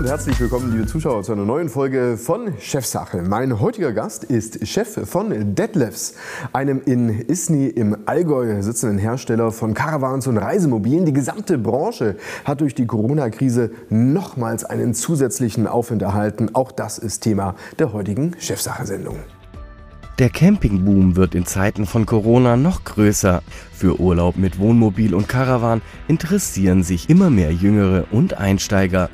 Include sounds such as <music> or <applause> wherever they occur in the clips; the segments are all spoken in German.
und herzlich willkommen, liebe Zuschauer, zu einer neuen Folge von Chefsache. Mein heutiger Gast ist Chef von Detlefs, einem in Isny im Allgäu sitzenden Hersteller von Caravans und Reisemobilen. Die gesamte Branche hat durch die Corona-Krise nochmals einen zusätzlichen Aufwind erhalten. Auch das ist Thema der heutigen Chefsache-Sendung. Der Campingboom wird in Zeiten von Corona noch größer. Für Urlaub mit Wohnmobil und Caravan interessieren sich immer mehr Jüngere und Einsteiger.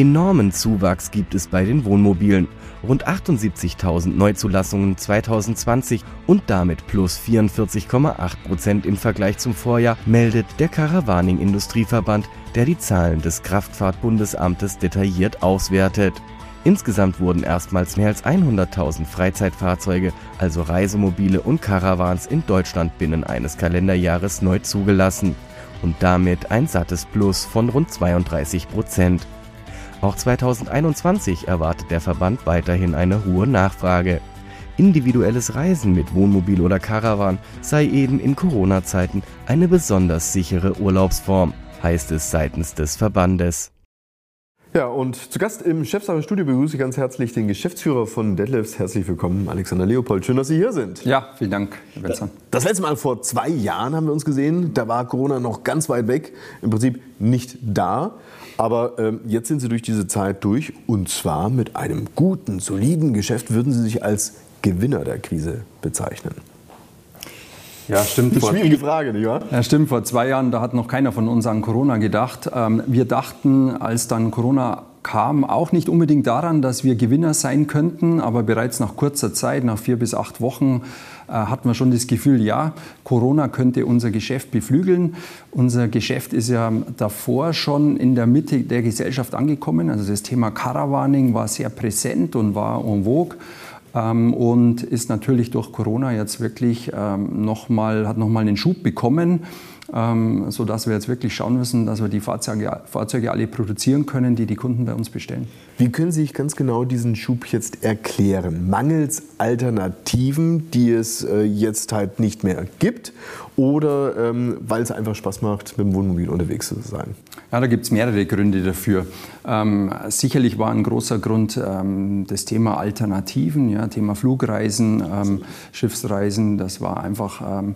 Enormen Zuwachs gibt es bei den Wohnmobilen. Rund 78.000 Neuzulassungen 2020 und damit plus 44,8 Prozent im Vergleich zum Vorjahr meldet der Caravaning Industrieverband, der die Zahlen des Kraftfahrtbundesamtes detailliert auswertet. Insgesamt wurden erstmals mehr als 100.000 Freizeitfahrzeuge, also Reisemobile und Caravans in Deutschland binnen eines Kalenderjahres neu zugelassen und damit ein sattes Plus von rund 32 Prozent. Auch 2021 erwartet der Verband weiterhin eine hohe Nachfrage. Individuelles Reisen mit Wohnmobil oder Caravan sei eben in Corona-Zeiten eine besonders sichere Urlaubsform, heißt es seitens des Verbandes. Ja, und zu Gast im Chefsache-Studio begrüße ich ganz herzlich den Geschäftsführer von Detlefs. Herzlich willkommen, Alexander Leopold. Schön, dass Sie hier sind. Ja, vielen Dank, Herr Wenzel. Das letzte Mal vor zwei Jahren haben wir uns gesehen. Da war Corona noch ganz weit weg, im Prinzip nicht da. Aber ähm, jetzt sind Sie durch diese Zeit durch und zwar mit einem guten, soliden Geschäft. Würden Sie sich als Gewinner der Krise bezeichnen? Ja, stimmt. Eine schwierige Frage, nicht wahr? Ja, stimmt. Vor zwei Jahren, da hat noch keiner von uns an Corona gedacht. Ähm, wir dachten, als dann Corona kam, auch nicht unbedingt daran, dass wir Gewinner sein könnten, aber bereits nach kurzer Zeit, nach vier bis acht Wochen, äh, hatten wir schon das Gefühl, ja, Corona könnte unser Geschäft beflügeln. Unser Geschäft ist ja davor schon in der Mitte der Gesellschaft angekommen. Also das Thema Caravaning war sehr präsent und war en vogue. Ähm, und ist natürlich durch Corona jetzt wirklich ähm, noch mal, hat nochmal einen Schub bekommen, ähm, sodass wir jetzt wirklich schauen müssen, dass wir die Fahrzeuge, Fahrzeuge alle produzieren können, die die Kunden bei uns bestellen. Wie können Sie sich ganz genau diesen Schub jetzt erklären? Mangels Alternativen, die es äh, jetzt halt nicht mehr gibt? Oder ähm, weil es einfach Spaß macht, mit dem Wohnmobil unterwegs zu sein? Ja, da gibt es mehrere Gründe dafür. Ähm, sicherlich war ein großer Grund ähm, das Thema Alternativen, ja, Thema Flugreisen, ähm, Schiffsreisen. Das war einfach, ähm,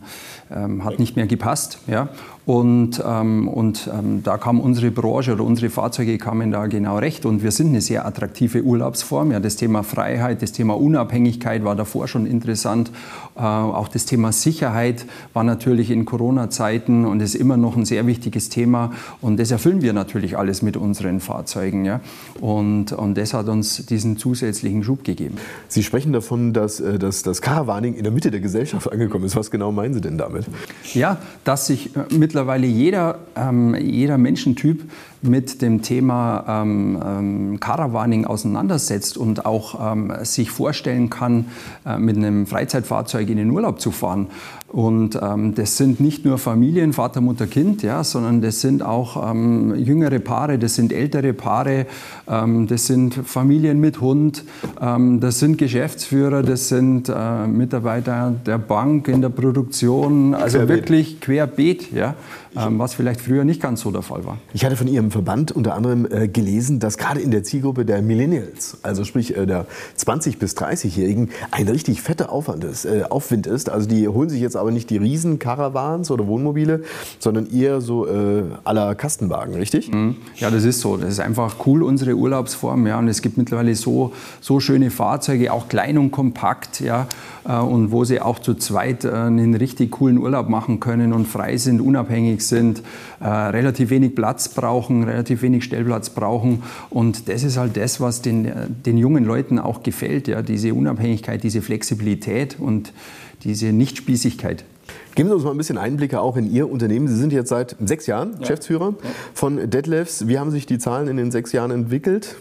ähm, hat nicht mehr gepasst. Ja. Und, ähm, und ähm, da kam unsere Branche oder unsere Fahrzeuge kamen da genau recht. Und wir sind eine sehr attraktive Urlaubsform. Ja, das Thema Freiheit, das Thema Unabhängigkeit war davor schon interessant. Äh, auch das Thema Sicherheit war natürlich in Corona-Zeiten und ist immer noch ein sehr wichtiges Thema. Und das erfüllen wir natürlich alles mit unseren Fahrzeugen. Ja. Und, und das hat uns diesen zusätzlichen Schub gegeben. Sie sprechen davon, dass, äh, dass das Caravaning in der Mitte der Gesellschaft angekommen ist. Was genau meinen Sie denn damit? Ja, dass sich äh, mit mittlerweile jeder, ähm, jeder Menschentyp mit dem Thema ähm, ähm, Caravaning auseinandersetzt und auch ähm, sich vorstellen kann, äh, mit einem Freizeitfahrzeug in den Urlaub zu fahren. Und ähm, das sind nicht nur Familien, Vater, Mutter, Kind, ja, sondern das sind auch ähm, jüngere Paare, das sind ältere Paare, ähm, das sind Familien mit Hund, ähm, das sind Geschäftsführer, das sind äh, Mitarbeiter der Bank in der Produktion, also querbeet. wirklich querbeet, ja, was vielleicht früher nicht ganz so der Fall war. Ich hatte von Ihrem Verband unter anderem äh, gelesen, dass gerade in der Zielgruppe der Millennials, also sprich äh, der 20- bis 30-Jährigen, ein richtig fetter Aufwand ist, äh, Aufwind ist. Also die holen sich jetzt aber nicht die riesen Caravans oder Wohnmobile, sondern eher so äh, aller Kastenwagen, richtig? Mhm. Ja, das ist so. Das ist einfach cool, unsere Urlaubsform. Ja. Und es gibt mittlerweile so, so schöne Fahrzeuge, auch klein und kompakt, ja, äh, und wo sie auch zu zweit äh, einen richtig coolen Urlaub machen können und frei sind, unabhängig sind, äh, relativ wenig Platz brauchen, relativ wenig Stellplatz brauchen. Und das ist halt das, was den, den jungen Leuten auch gefällt, ja, diese Unabhängigkeit, diese Flexibilität und diese Nichtspießigkeit. Geben Sie uns mal ein bisschen Einblicke auch in Ihr Unternehmen. Sie sind jetzt seit sechs Jahren ja. Geschäftsführer ja. von Detlefs. Wie haben sich die Zahlen in den sechs Jahren entwickelt?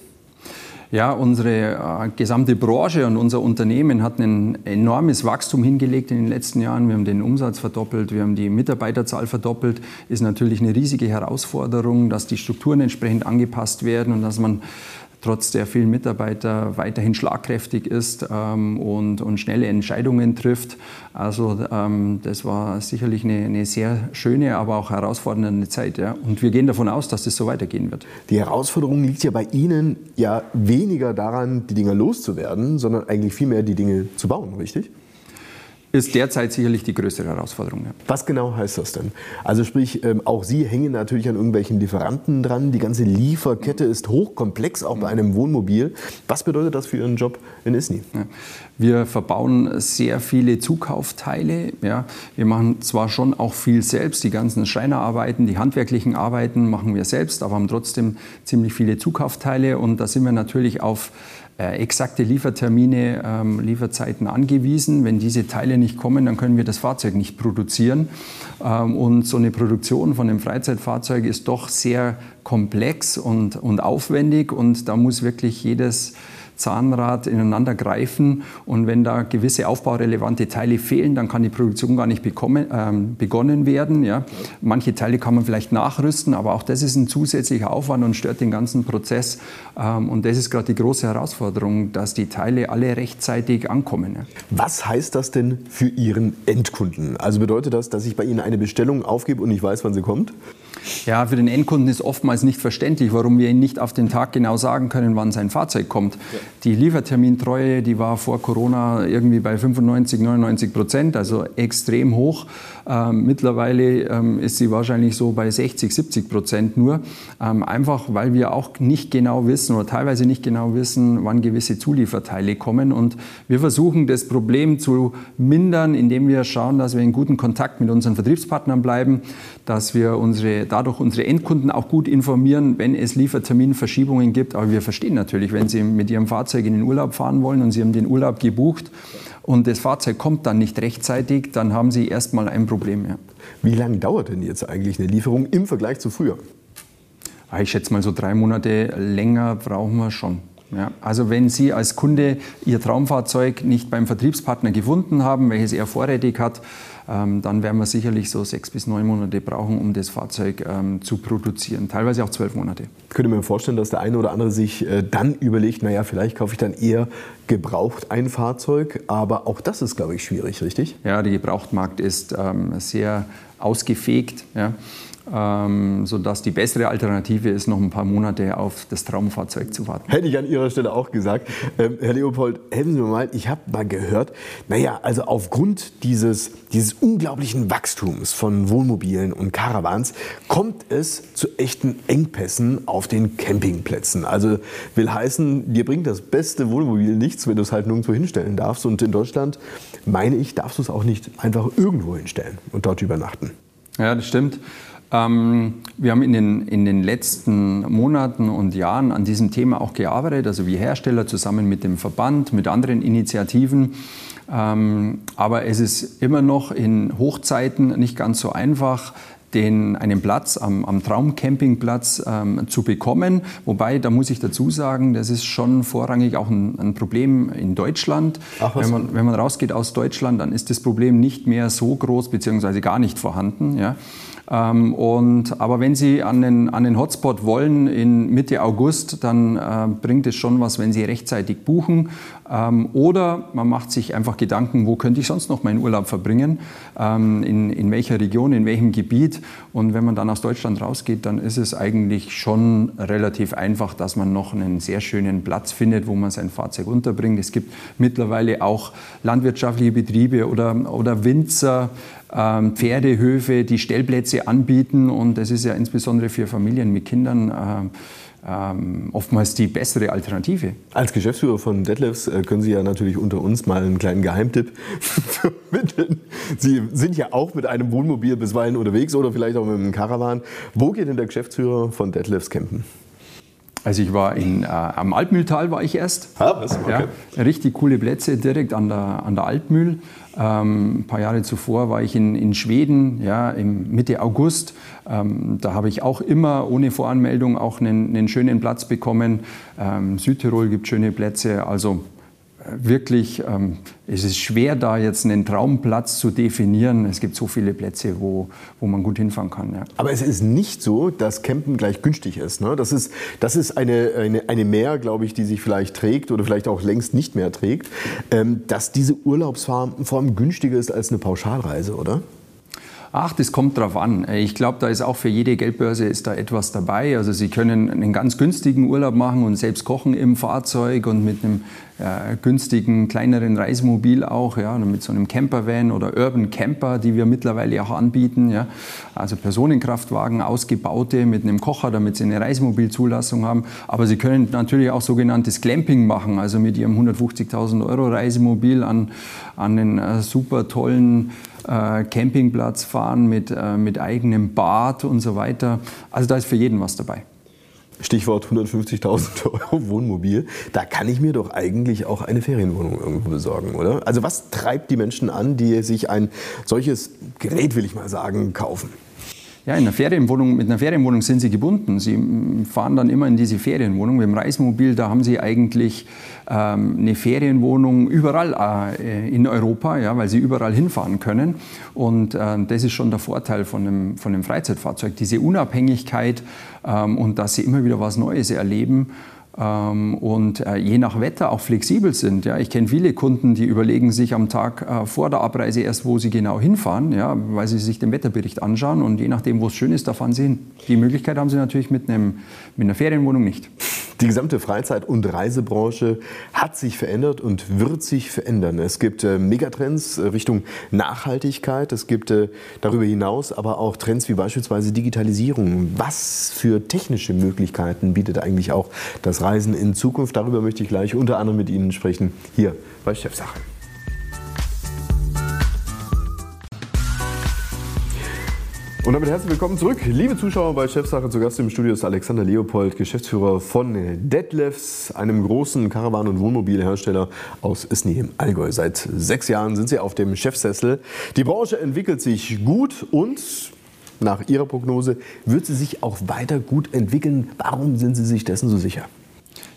Ja, unsere äh, gesamte Branche und unser Unternehmen hat ein enormes Wachstum hingelegt in den letzten Jahren. Wir haben den Umsatz verdoppelt, wir haben die Mitarbeiterzahl verdoppelt. Ist natürlich eine riesige Herausforderung, dass die Strukturen entsprechend angepasst werden und dass man trotz der vielen Mitarbeiter weiterhin schlagkräftig ist ähm, und, und schnelle Entscheidungen trifft. Also ähm, das war sicherlich eine, eine, sehr schöne, aber auch herausfordernde Zeit. Ja. Und wir gehen davon aus, dass das so weitergehen wird. Die Herausforderung liegt ja bei Ihnen ja weniger daran, die Dinge loszuwerden, sondern eigentlich vielmehr die Dinge zu bauen, richtig? Ist derzeit sicherlich die größte Herausforderung. Ja. Was genau heißt das denn? Also sprich, ähm, auch Sie hängen natürlich an irgendwelchen Lieferanten dran. Die ganze Lieferkette ist hochkomplex, auch bei einem Wohnmobil. Was bedeutet das für Ihren Job in Isny? Ja. Wir verbauen sehr viele Zukaufteile. Ja. Wir machen zwar schon auch viel selbst, die ganzen Schreinerarbeiten, die handwerklichen Arbeiten machen wir selbst, aber haben trotzdem ziemlich viele Zukaufteile und da sind wir natürlich auf exakte Liefertermine, ähm, Lieferzeiten angewiesen. Wenn diese Teile nicht kommen, dann können wir das Fahrzeug nicht produzieren. Ähm, und so eine Produktion von einem Freizeitfahrzeug ist doch sehr komplex und, und aufwendig und da muss wirklich jedes Zahnrad ineinander greifen. Und wenn da gewisse aufbaurelevante Teile fehlen, dann kann die Produktion gar nicht bekommen, ähm, begonnen werden. Ja. Manche Teile kann man vielleicht nachrüsten, aber auch das ist ein zusätzlicher Aufwand und stört den ganzen Prozess. Ähm, und das ist gerade die große Herausforderung, dass die Teile alle rechtzeitig ankommen. Ja. Was heißt das denn für Ihren Endkunden? Also bedeutet das, dass ich bei Ihnen eine Bestellung aufgebe und ich weiß, wann sie kommt? Ja, für den Endkunden ist oftmals nicht verständlich, warum wir ihm nicht auf den Tag genau sagen können, wann sein Fahrzeug kommt. Ja. Die Liefertermintreue, die war vor Corona irgendwie bei 95, 99 Prozent, also extrem hoch. Ähm, mittlerweile ähm, ist sie wahrscheinlich so bei 60, 70 Prozent nur. Ähm, einfach weil wir auch nicht genau wissen oder teilweise nicht genau wissen, wann gewisse Zulieferteile kommen. Und wir versuchen das Problem zu mindern, indem wir schauen, dass wir in guten Kontakt mit unseren Vertriebspartnern bleiben, dass wir unsere, dadurch unsere Endkunden auch gut informieren, wenn es Lieferterminverschiebungen gibt. Aber wir verstehen natürlich, wenn sie mit ihrem Fahrzeug in den Urlaub fahren wollen und sie haben den Urlaub gebucht und das Fahrzeug kommt dann nicht rechtzeitig, dann haben Sie erstmal ein Problem. Ja. Wie lange dauert denn jetzt eigentlich eine Lieferung im Vergleich zu früher? Ah, ich schätze mal so drei Monate länger brauchen wir schon. Ja, also wenn Sie als Kunde Ihr Traumfahrzeug nicht beim Vertriebspartner gefunden haben, welches er vorrätig hat, dann werden wir sicherlich so sechs bis neun Monate brauchen, um das Fahrzeug ähm, zu produzieren. Teilweise auch zwölf Monate. Ich könnte mir vorstellen, dass der eine oder andere sich äh, dann überlegt, naja, vielleicht kaufe ich dann eher gebraucht ein Fahrzeug. Aber auch das ist, glaube ich, schwierig, richtig? Ja, der Gebrauchtmarkt ist ähm, sehr ausgefegt. Ja ähm, sodass die bessere Alternative ist, noch ein paar Monate auf das Traumfahrzeug zu warten. Hätte ich an Ihrer Stelle auch gesagt. Ähm, Herr Leopold, helfen Sie mir mal, ich habe mal gehört, naja, also aufgrund dieses, dieses unglaublichen Wachstums von Wohnmobilen und Caravans kommt es zu echten Engpässen auf den Campingplätzen. Also will heißen, dir bringt das beste Wohnmobil nichts, wenn du es halt nirgendwo hinstellen darfst. Und in Deutschland, meine ich, darfst du es auch nicht einfach irgendwo hinstellen und dort übernachten. Ja, das stimmt. Ähm, wir haben in den, in den letzten Monaten und Jahren an diesem Thema auch gearbeitet, also wie Hersteller zusammen mit dem Verband, mit anderen Initiativen. Ähm, aber es ist immer noch in Hochzeiten nicht ganz so einfach, den, einen Platz am, am Traumcampingplatz ähm, zu bekommen. Wobei, da muss ich dazu sagen, das ist schon vorrangig auch ein, ein Problem in Deutschland. Ach, wenn, man, wenn man rausgeht aus Deutschland, dann ist das Problem nicht mehr so groß beziehungsweise gar nicht vorhanden. Ja. Ähm, und, aber wenn Sie an den, an den Hotspot wollen in Mitte August, dann äh, bringt es schon was, wenn Sie rechtzeitig buchen. Ähm, oder man macht sich einfach Gedanken, wo könnte ich sonst noch meinen Urlaub verbringen, ähm, in, in welcher Region, in welchem Gebiet. Und wenn man dann aus Deutschland rausgeht, dann ist es eigentlich schon relativ einfach, dass man noch einen sehr schönen Platz findet, wo man sein Fahrzeug unterbringt. Es gibt mittlerweile auch landwirtschaftliche Betriebe oder, oder Winzer, Pferdehöfe, die Stellplätze anbieten. Und das ist ja insbesondere für Familien mit Kindern ähm, ähm, oftmals die bessere Alternative. Als Geschäftsführer von Detlefs äh, können Sie ja natürlich unter uns mal einen kleinen Geheimtipp <laughs> vermitteln. Sie sind ja auch mit einem Wohnmobil bisweilen unterwegs oder vielleicht auch mit einem Caravan. Wo geht denn der Geschäftsführer von Detlefs campen? Also ich war in, äh, am Altmühltal war ich erst. Ah, was? Okay. Ja, richtig coole Plätze direkt an der, an der Altmühl. Ähm, ein paar Jahre zuvor war ich in, in Schweden, ja, im Mitte August. Ähm, da habe ich auch immer ohne Voranmeldung auch einen, einen schönen Platz bekommen. Ähm, Südtirol gibt schöne Plätze. Also wirklich, ähm, es ist schwer, da jetzt einen Traumplatz zu definieren. Es gibt so viele Plätze, wo, wo man gut hinfahren kann. Ja. Aber es ist nicht so, dass Campen gleich günstig ist. Ne? Das ist, das ist eine, eine, eine Mehr, glaube ich, die sich vielleicht trägt oder vielleicht auch längst nicht mehr trägt, ähm, dass diese Urlaubsform günstiger ist als eine Pauschalreise, oder? Ach, das kommt drauf an. Ich glaube, da ist auch für jede Geldbörse ist da etwas dabei. Also Sie können einen ganz günstigen Urlaub machen und selbst kochen im Fahrzeug und mit einem äh, günstigen, kleineren Reisemobil auch, ja, mit so einem Campervan oder Urban Camper, die wir mittlerweile auch anbieten. Ja. Also Personenkraftwagen, ausgebaute mit einem Kocher, damit Sie eine Reisemobilzulassung haben. Aber Sie können natürlich auch sogenanntes Glamping machen, also mit Ihrem 150.000 Euro Reisemobil an, an einen äh, super tollen äh, Campingplatz fahren mit, äh, mit eigenem Bad und so weiter. Also da ist für jeden was dabei. Stichwort 150.000 <laughs> Euro Wohnmobil. Da kann ich mir doch eigentlich auch eine Ferienwohnung irgendwo besorgen, oder? Also was treibt die Menschen an, die sich ein solches Gerät, will ich mal sagen, kaufen? Ja, in einer Ferienwohnung, mit einer Ferienwohnung sind Sie gebunden. Sie fahren dann immer in diese Ferienwohnung. Mit dem Reismobil, da haben Sie eigentlich ähm, eine Ferienwohnung überall äh, in Europa, ja, weil Sie überall hinfahren können. Und äh, das ist schon der Vorteil von einem, von einem Freizeitfahrzeug, diese Unabhängigkeit ähm, und dass Sie immer wieder was Neues erleben. Ähm, und äh, je nach Wetter auch flexibel sind. Ja. Ich kenne viele Kunden, die überlegen sich am Tag äh, vor der Abreise erst, wo sie genau hinfahren, ja, weil sie sich den Wetterbericht anschauen und je nachdem, wo es schön ist, da fahren sie hin. Die Möglichkeit haben sie natürlich mit, einem, mit einer Ferienwohnung nicht. Die gesamte Freizeit- und Reisebranche hat sich verändert und wird sich verändern. Es gibt äh, Megatrends Richtung Nachhaltigkeit. Es gibt darüber hinaus aber auch Trends wie beispielsweise Digitalisierung. Was für technische Möglichkeiten bietet eigentlich auch das Reisen in Zukunft? Darüber möchte ich gleich unter anderem mit Ihnen sprechen, hier bei Chefsache. Und damit herzlich willkommen zurück, liebe Zuschauer bei Chefsache. Zu Gast im Studio ist Alexander Leopold, Geschäftsführer von Detlefs, einem großen Karawan- und Wohnmobilhersteller aus Isny im Allgäu. Seit sechs Jahren sind Sie auf dem Chefsessel. Die Branche entwickelt sich gut und nach Ihrer Prognose wird sie sich auch weiter gut entwickeln. Warum sind Sie sich dessen so sicher?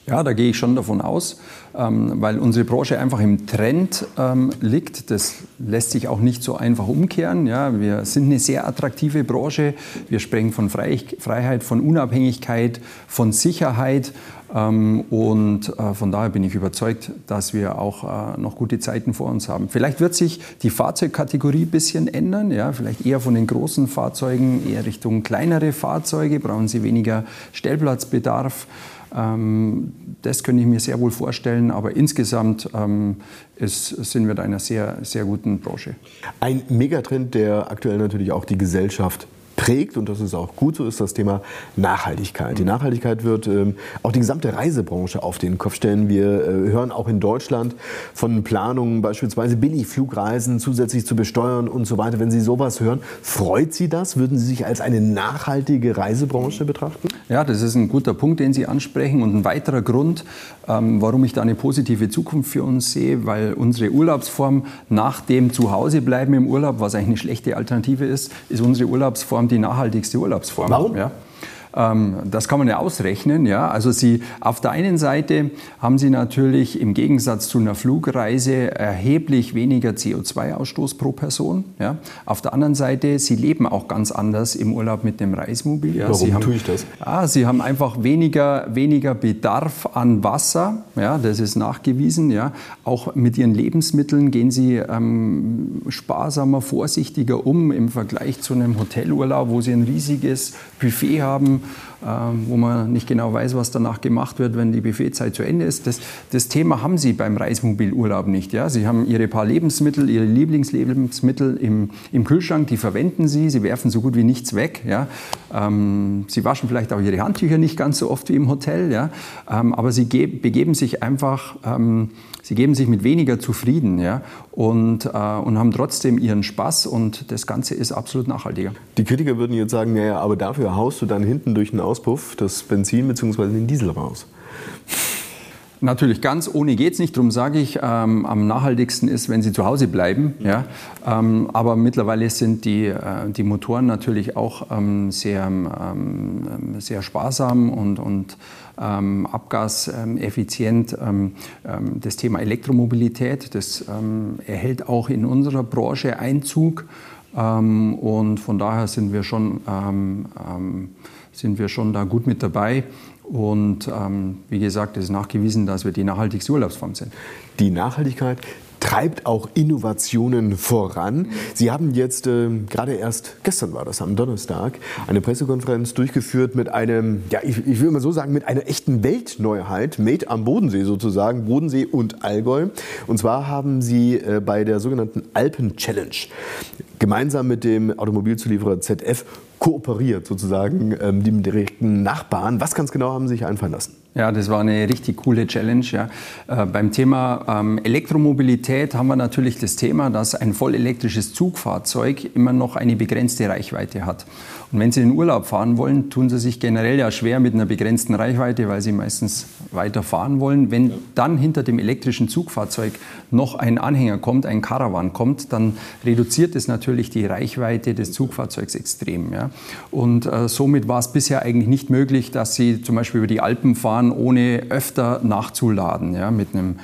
Ja, da gehe ich schon davon aus, ähm, weil unsere Branche einfach im Trend ähm, liegt. Das lässt sich auch nicht so einfach umkehren. Ja, wir sind eine sehr attraktive Branche. Wir sprechen von Freiheit, von Unabhängigkeit, von Sicherheit. Ähm, und äh, von daher bin ich überzeugt, dass wir auch äh, noch gute Zeiten vor uns haben. Vielleicht wird sich die Fahrzeugkategorie ein bisschen ändern. Ja, vielleicht eher von den großen Fahrzeugen eher Richtung kleinere Fahrzeuge. Brauchen sie weniger Stellplatzbedarf. Ähm, das könnte ich mir sehr wohl vorstellen, aber insgesamt ähm, ist, sind wir in einer sehr, sehr guten Branche. Ein Megatrend, der aktuell natürlich auch die Gesellschaft prägt, und das ist auch gut so, ist das Thema Nachhaltigkeit. Die mhm. Nachhaltigkeit wird ähm, auch die gesamte Reisebranche auf den Kopf stellen. Wir äh, hören auch in Deutschland von Planungen, beispielsweise Billigflugreisen zusätzlich zu besteuern und so weiter. Wenn Sie sowas hören, freut Sie das? Würden Sie sich als eine nachhaltige Reisebranche betrachten? Ja, das ist ein guter Punkt, den Sie ansprechen. Und ein weiterer Grund, ähm, warum ich da eine positive Zukunft für uns sehe, weil unsere Urlaubsform nach dem Zuhausebleiben im Urlaub, was eigentlich eine schlechte Alternative ist, ist unsere Urlaubsform die nachhaltigste Urlaubsform. Warum? Ja. Ähm, das kann man ja ausrechnen. Ja? Also Sie, auf der einen Seite haben Sie natürlich im Gegensatz zu einer Flugreise erheblich weniger CO2-Ausstoß pro Person. Ja? Auf der anderen Seite, Sie leben auch ganz anders im Urlaub mit dem Reismobil. Ja? Warum haben, tue ich das? Ja, Sie haben einfach weniger, weniger Bedarf an Wasser. Ja? Das ist nachgewiesen. Ja? Auch mit Ihren Lebensmitteln gehen Sie ähm, sparsamer, vorsichtiger um im Vergleich zu einem Hotelurlaub, wo Sie ein riesiges Buffet haben wo man nicht genau weiß, was danach gemacht wird, wenn die Buffetzeit zu Ende ist. Das, das Thema haben Sie beim Reismobilurlaub nicht. Ja? Sie haben Ihre paar Lebensmittel, Ihre Lieblingslebensmittel im, im Kühlschrank, die verwenden Sie, Sie werfen so gut wie nichts weg. Ja? Ähm, Sie waschen vielleicht auch Ihre Handtücher nicht ganz so oft wie im Hotel, ja? Ähm, aber Sie begeben sich einfach ähm, sie geben sich mit weniger zufrieden ja, und, äh, und haben trotzdem ihren Spaß und das Ganze ist absolut nachhaltiger. Die Kritiker würden jetzt sagen, naja, aber dafür haust du dann hinten durch den Auspuff das Benzin bzw. den Diesel raus. Natürlich, ganz ohne geht es nicht. Darum sage ich, ähm, am nachhaltigsten ist, wenn Sie zu Hause bleiben. Ja. Ähm, aber mittlerweile sind die, äh, die Motoren natürlich auch ähm, sehr, ähm, sehr sparsam und, und ähm, abgaseffizient. Ähm, das Thema Elektromobilität, das erhält auch in unserer Branche Einzug. und von daher sind wir schon, sind wir schon da gut mit dabei. Und ähm, wie gesagt, es ist nachgewiesen, dass wir die nachhaltigste Urlaubsform sind. Die Nachhaltigkeit treibt auch Innovationen voran. Sie haben jetzt äh, gerade erst, gestern war das, am Donnerstag, eine Pressekonferenz durchgeführt mit einem, ja, ich, ich will mal so sagen, mit einer echten Weltneuheit, made am Bodensee sozusagen, Bodensee und Allgäu. Und zwar haben Sie äh, bei der sogenannten Alpen Challenge gemeinsam mit dem Automobilzulieferer ZF kooperiert, sozusagen, ähm, die direkten Nachbarn. Was ganz genau haben Sie sich einfallen lassen? Ja, das war eine richtig coole Challenge. Ja. Äh, beim Thema ähm, Elektromobilität haben wir natürlich das Thema, dass ein vollelektrisches Zugfahrzeug immer noch eine begrenzte Reichweite hat. Und wenn Sie in den Urlaub fahren wollen, tun Sie sich generell ja schwer mit einer begrenzten Reichweite, weil Sie meistens weiter fahren wollen. Wenn dann hinter dem elektrischen Zugfahrzeug noch ein Anhänger kommt, ein Caravan kommt, dann reduziert es natürlich die Reichweite des Zugfahrzeugs extrem. Ja. Und äh, somit war es bisher eigentlich nicht möglich, dass Sie zum Beispiel über die Alpen fahren fahren, ohne öfter nachzuladen ja, mit einem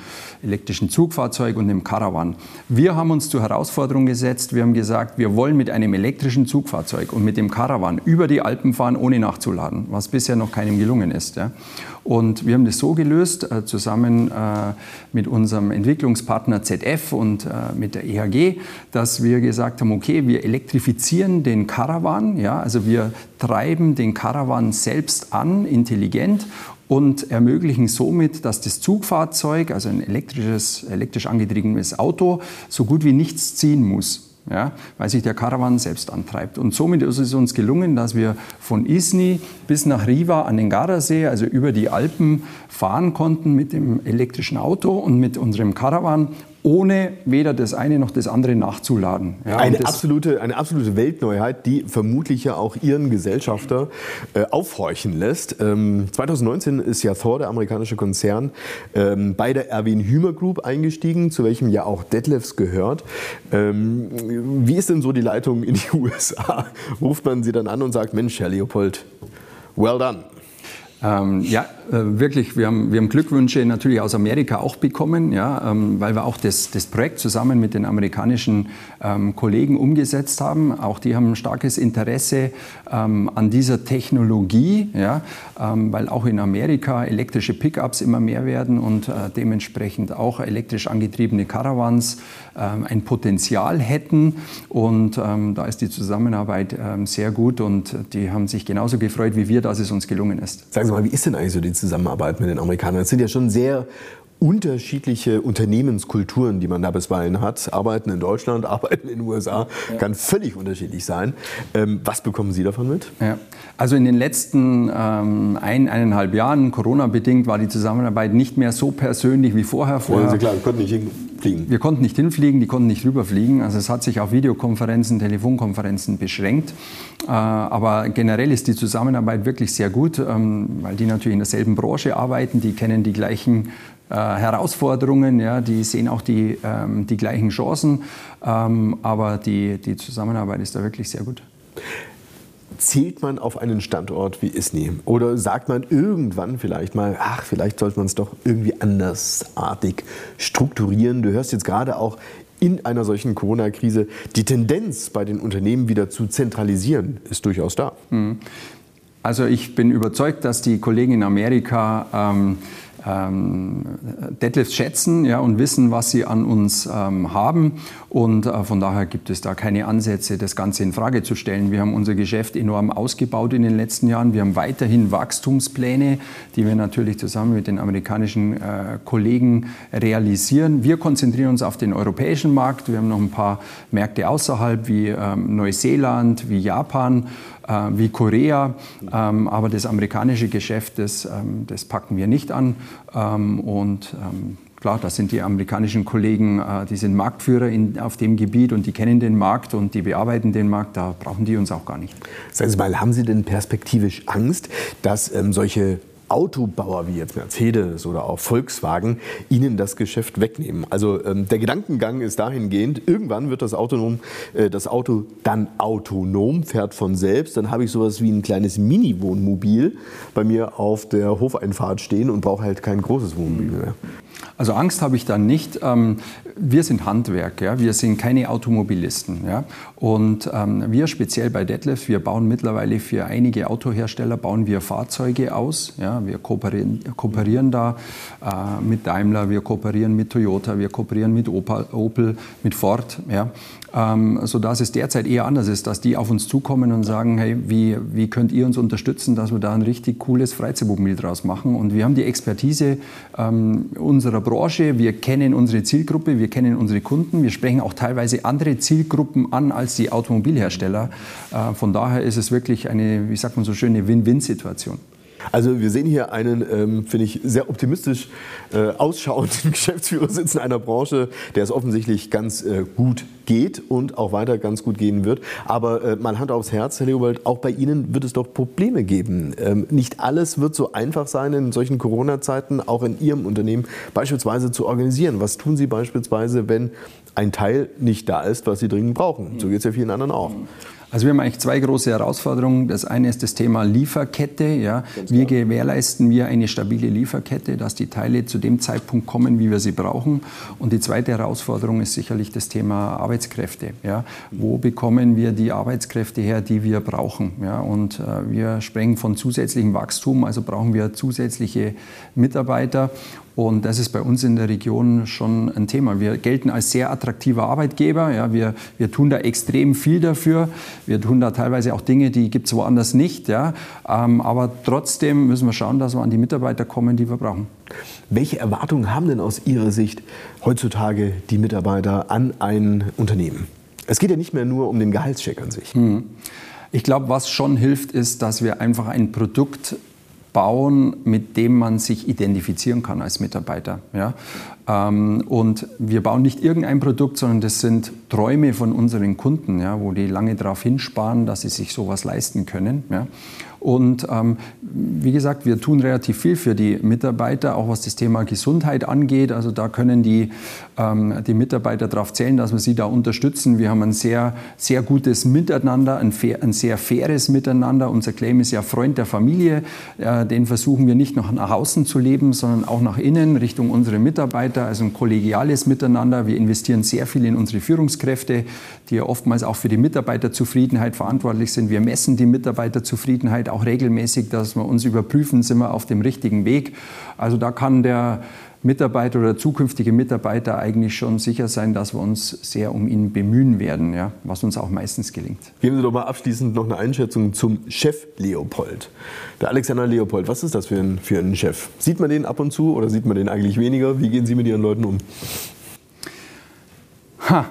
elektrischen Zugfahrzeug und einem Caravan. Wir haben uns zur Herausforderung gesetzt, wir haben gesagt, wir wollen mit einem elektrischen Zugfahrzeug und mit dem Caravan über die Alpen fahren, ohne nachzuladen, was bisher noch keinem gelungen ist. Ja. Und wir haben das so gelöst, äh, zusammen äh, mit unserem Entwicklungspartner ZF und äh, mit der EHG, dass wir gesagt haben, okay, wir elektrifizieren den Caravan, ja, also wir treiben den Caravan selbst an, intelligent und ermöglichen somit, dass das Zugfahrzeug, also ein elektrisches, elektrisch angetriebenes Auto, so gut wie nichts ziehen muss. Ja, weil sich der Caravan selbst antreibt. Und somit ist es uns gelungen, dass wir von Isny bis nach Riva an den Gardasee, also über die Alpen, fahren konnten mit dem elektrischen Auto und mit unserem Caravan ohne weder das eine noch das andere nachzuladen. Ja, eine, absolute, eine absolute Weltneuheit, die vermutlich ja auch Ihren Gesellschafter äh, aufhorchen lässt. Ähm, 2019 ist ja Thor, der amerikanische Konzern, ähm, bei der Erwin Hümer Group eingestiegen, zu welchem ja auch Detlefs gehört. Ähm, wie ist denn so die Leitung in die <laughs> USA? Ruft man sie dann an und sagt, Mensch, Herr Leopold, well done. Ähm, ja, wirklich, wir haben, wir haben Glückwünsche natürlich aus Amerika auch bekommen, ja, ähm, weil wir auch das, das Projekt zusammen mit den amerikanischen ähm, Kollegen umgesetzt haben. Auch die haben ein starkes Interesse ähm, an dieser Technologie, ja, ähm, weil auch in Amerika elektrische Pickups immer mehr werden und äh, dementsprechend auch elektrisch angetriebene Caravans ähm, ein Potenzial hätten. Und da ist die Zusammenarbeit sehr gut und die haben sich genauso gefreut wie wir, dass es uns gelungen ist. Sagen Sie mal, wie ist denn eigentlich so die Zusammenarbeit mit den Amerikanern? Es sind ja schon sehr unterschiedliche Unternehmenskulturen, die man da bisweilen hat. Arbeiten in Deutschland, <laughs> arbeiten in den USA, ja. kann völlig unterschiedlich sein. Ähm, was bekommen Sie davon mit? Ja. Also in den letzten ähm, ein, eineinhalb Jahren, Corona-bedingt, war die Zusammenarbeit nicht mehr so persönlich wie vorher. vorher ja, klar, wir konnten nicht hinfliegen. Wir konnten nicht hinfliegen, die konnten nicht rüberfliegen. Also es hat sich auf Videokonferenzen, Telefonkonferenzen beschränkt. Äh, aber generell ist die Zusammenarbeit wirklich sehr gut, ähm, weil die natürlich in derselben Branche arbeiten, die kennen die gleichen äh, Herausforderungen, ja, die sehen auch die, ähm, die gleichen Chancen, ähm, aber die, die Zusammenarbeit ist da wirklich sehr gut. Zählt man auf einen Standort wie Isny? Oder sagt man irgendwann vielleicht mal, ach, vielleicht sollte man es doch irgendwie andersartig strukturieren? Du hörst jetzt gerade auch in einer solchen Corona-Krise, die Tendenz bei den Unternehmen wieder zu zentralisieren ist durchaus da. Mhm. Also ich bin überzeugt, dass die Kollegen in Amerika ähm, ähm, Deadlifts schätzen ja, und wissen, was sie an uns ähm, haben. Und äh, von daher gibt es da keine Ansätze, das Ganze in Frage zu stellen. Wir haben unser Geschäft enorm ausgebaut in den letzten Jahren. Wir haben weiterhin Wachstumspläne, die wir natürlich zusammen mit den amerikanischen äh, Kollegen realisieren. Wir konzentrieren uns auf den europäischen Markt. Wir haben noch ein paar Märkte außerhalb wie ähm, Neuseeland, wie Japan äh, wie Korea. Ähm, aber das amerikanische Geschäft, das, ähm, das packen wir nicht an. Ähm, und Klar, das sind die amerikanischen Kollegen, äh, die sind Marktführer in, auf dem Gebiet und die kennen den Markt und die bearbeiten den Markt. Da brauchen die uns auch gar nicht. Sagen Sie mal, haben Sie denn perspektivisch Angst, dass ähm, solche Autobauer wie jetzt Mercedes oder auch Volkswagen ihnen das Geschäft wegnehmen. Also ähm, der Gedankengang ist dahingehend, irgendwann wird das, autonom, äh, das Auto dann autonom, fährt von selbst. Dann habe ich sowas wie ein kleines Mini-Wohnmobil bei mir auf der Hofeinfahrt stehen und brauche halt kein großes Wohnmobil mehr. Also Angst habe ich da nicht. Ähm, wir sind Handwerk, ja? wir sind keine Automobilisten. Und ähm, wir speziell bei Detlef, wir bauen mittlerweile für einige Autohersteller bauen wir Fahrzeuge aus. Wir kooperieren, kooperieren da äh, mit Daimler, wir kooperieren mit Toyota, wir kooperieren mit Opel, mit Ford. Ähm, sodass es derzeit eher anders ist, dass die auf uns zukommen und sagen, hey, wie, wie könnt ihr uns unterstützen, dass wir da ein richtig cooles Freizeitmobil draus machen. Und wir haben die Expertise ähm, unserer Branche, wir kennen unsere Zielgruppe, wir kennen unsere Kunden, wir sprechen auch teilweise andere Zielgruppen an als die Automobilhersteller. Äh, von daher ist es wirklich eine, wie sagt man so schön, eine Win-Win-Situation. Also wir sehen hier einen, ähm, finde ich, sehr optimistisch äh, ausschauenden <laughs> Geschäftsführer sitzen einer Branche, der es offensichtlich ganz äh, gut geht und auch weiter ganz gut gehen wird. Aber äh, mal Hand aufs Herz, Herr Leopold, auch bei Ihnen wird es doch Probleme geben. Ähm, nicht alles wird so einfach sein in solchen Corona-Zeiten, auch in Ihrem Unternehmen beispielsweise zu organisieren. Was tun Sie beispielsweise, wenn ein Teil nicht da ist, was Sie dringend brauchen? So geht es ja vielen anderen auch. Also wir haben eigentlich zwei große Herausforderungen. Das eine ist das Thema Lieferkette. Ja. Wie gewährleisten wir eine stabile Lieferkette, dass die Teile zu dem Zeitpunkt kommen, wie wir sie brauchen? Und die zweite Herausforderung ist sicherlich das Thema Arbeitskräfte. Ja. Wo bekommen wir die Arbeitskräfte her, die wir brauchen? Ja. Und äh, wir sprechen von zusätzlichem Wachstum, also brauchen wir zusätzliche Mitarbeiter. Und das ist bei uns in der Region schon ein Thema. Wir gelten als sehr attraktiver Arbeitgeber. Ja, wir, wir tun da extrem viel dafür. Wir tun da teilweise auch Dinge, die gibt es woanders nicht. Ja. Ähm, aber trotzdem müssen wir schauen, dass wir an die Mitarbeiter kommen, die wir brauchen. Welche Erwartungen haben denn aus Ihrer Sicht heutzutage die Mitarbeiter an ein Unternehmen? Es geht ja nicht mehr nur um den Gehaltscheck an sich. Hm. Ich glaube, was schon hilft, ist, dass wir einfach ein Produkt bauen, mit dem man sich identifizieren kann als Mitarbeiter. Ja? Ähm, und wir bauen nicht irgendein Produkt, sondern das sind Träume von unseren Kunden, ja, wo die lange darauf hinsparen, dass sie sich sowas leisten können. Ja? Und ähm, wie gesagt, wir tun relativ viel für die Mitarbeiter, auch was das Thema Gesundheit angeht. Also da können die, ähm, die Mitarbeiter darauf zählen, dass wir sie da unterstützen. Wir haben ein sehr, sehr gutes Miteinander, ein, fair, ein sehr faires Miteinander. Unser Claim ist ja Freund der Familie. Äh, den versuchen wir nicht noch nach außen zu leben, sondern auch nach innen, Richtung unsere Mitarbeiter. Also ein kollegiales Miteinander. Wir investieren sehr viel in unsere Führungskräfte, die ja oftmals auch für die Mitarbeiterzufriedenheit verantwortlich sind. Wir messen die Mitarbeiterzufriedenheit auch regelmäßig, dass wir uns überprüfen, sind wir auf dem richtigen Weg. Also da kann der Mitarbeiter oder zukünftige Mitarbeiter eigentlich schon sicher sein, dass wir uns sehr um ihn bemühen werden, ja, was uns auch meistens gelingt. Geben Sie doch mal abschließend noch eine Einschätzung zum Chef Leopold. Der Alexander Leopold, was ist das für ein, für ein Chef? Sieht man den ab und zu oder sieht man den eigentlich weniger? Wie gehen Sie mit Ihren Leuten um? Ha.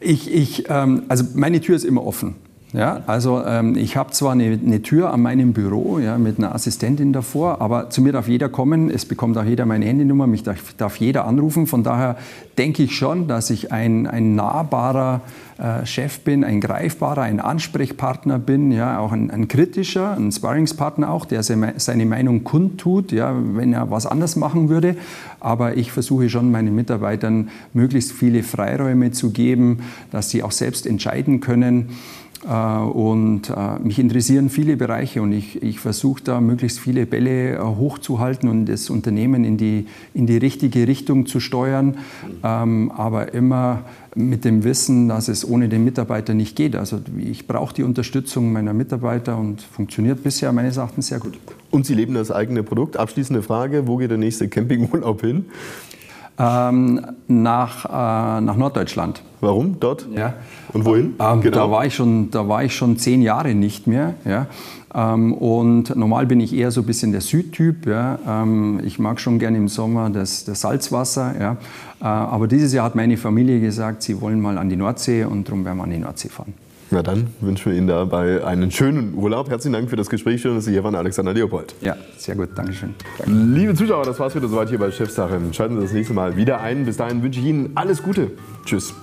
Ich, ich, ähm, also meine Tür ist immer offen. Ja, also ähm, ich habe zwar eine, eine, Tür an meinem Büro ja, mit einer Assistentin davor, aber zu mir darf jeder kommen, es bekommt auch jeder meine Handynummer, mich darf, darf jeder anrufen. Von daher denke ich schon, dass ich ein, ein nahbarer äh, Chef bin, ein greifbarer, ein Ansprechpartner bin, ja, auch ein, ein kritischer, ein Sparringspartner auch, der seine Meinung kundtut, ja, wenn er was anders machen würde. Aber ich versuche schon meinen Mitarbeitern möglichst viele Freiräume zu geben, dass sie auch selbst entscheiden können. Äh, und äh, mich interessieren viele Bereiche und ich, ich versuche da möglichst viele Bälle äh, hochzuhalten und das Unternehmen in die, in die richtige Richtung zu steuern, ähm, aber immer mit dem Wissen, dass es ohne den Mitarbeiter nicht geht. Also ich brauche die Unterstützung meiner Mitarbeiter und funktioniert bisher meines Erachtens sehr gut. Und Sie leben das eigene Produkt. Abschließende Frage, wo geht der nächste Campingurlaub hin? Ähm, nach, äh, nach Norddeutschland. Warum dort? Ja. Und wohin? Ähm, genau. da, war ich schon, da war ich schon zehn Jahre nicht mehr. Ja. Ähm, und normal bin ich eher so ein bisschen der Südtyp. Ja. Ähm, ich mag schon gerne im Sommer das, das Salzwasser. Ja. Äh, aber dieses Jahr hat meine Familie gesagt, sie wollen mal an die Nordsee und darum werden wir an die Nordsee fahren. Na dann wünschen wir Ihnen dabei einen schönen Urlaub. Herzlichen Dank für das Gespräch. Schön, dass Sie hier waren, Alexander Leopold. Ja, sehr gut. Dankeschön. Danke. Liebe Zuschauer, das war's wieder soweit hier bei Chefsache. Schalten Sie das nächste Mal wieder ein. Bis dahin wünsche ich Ihnen alles Gute. Tschüss.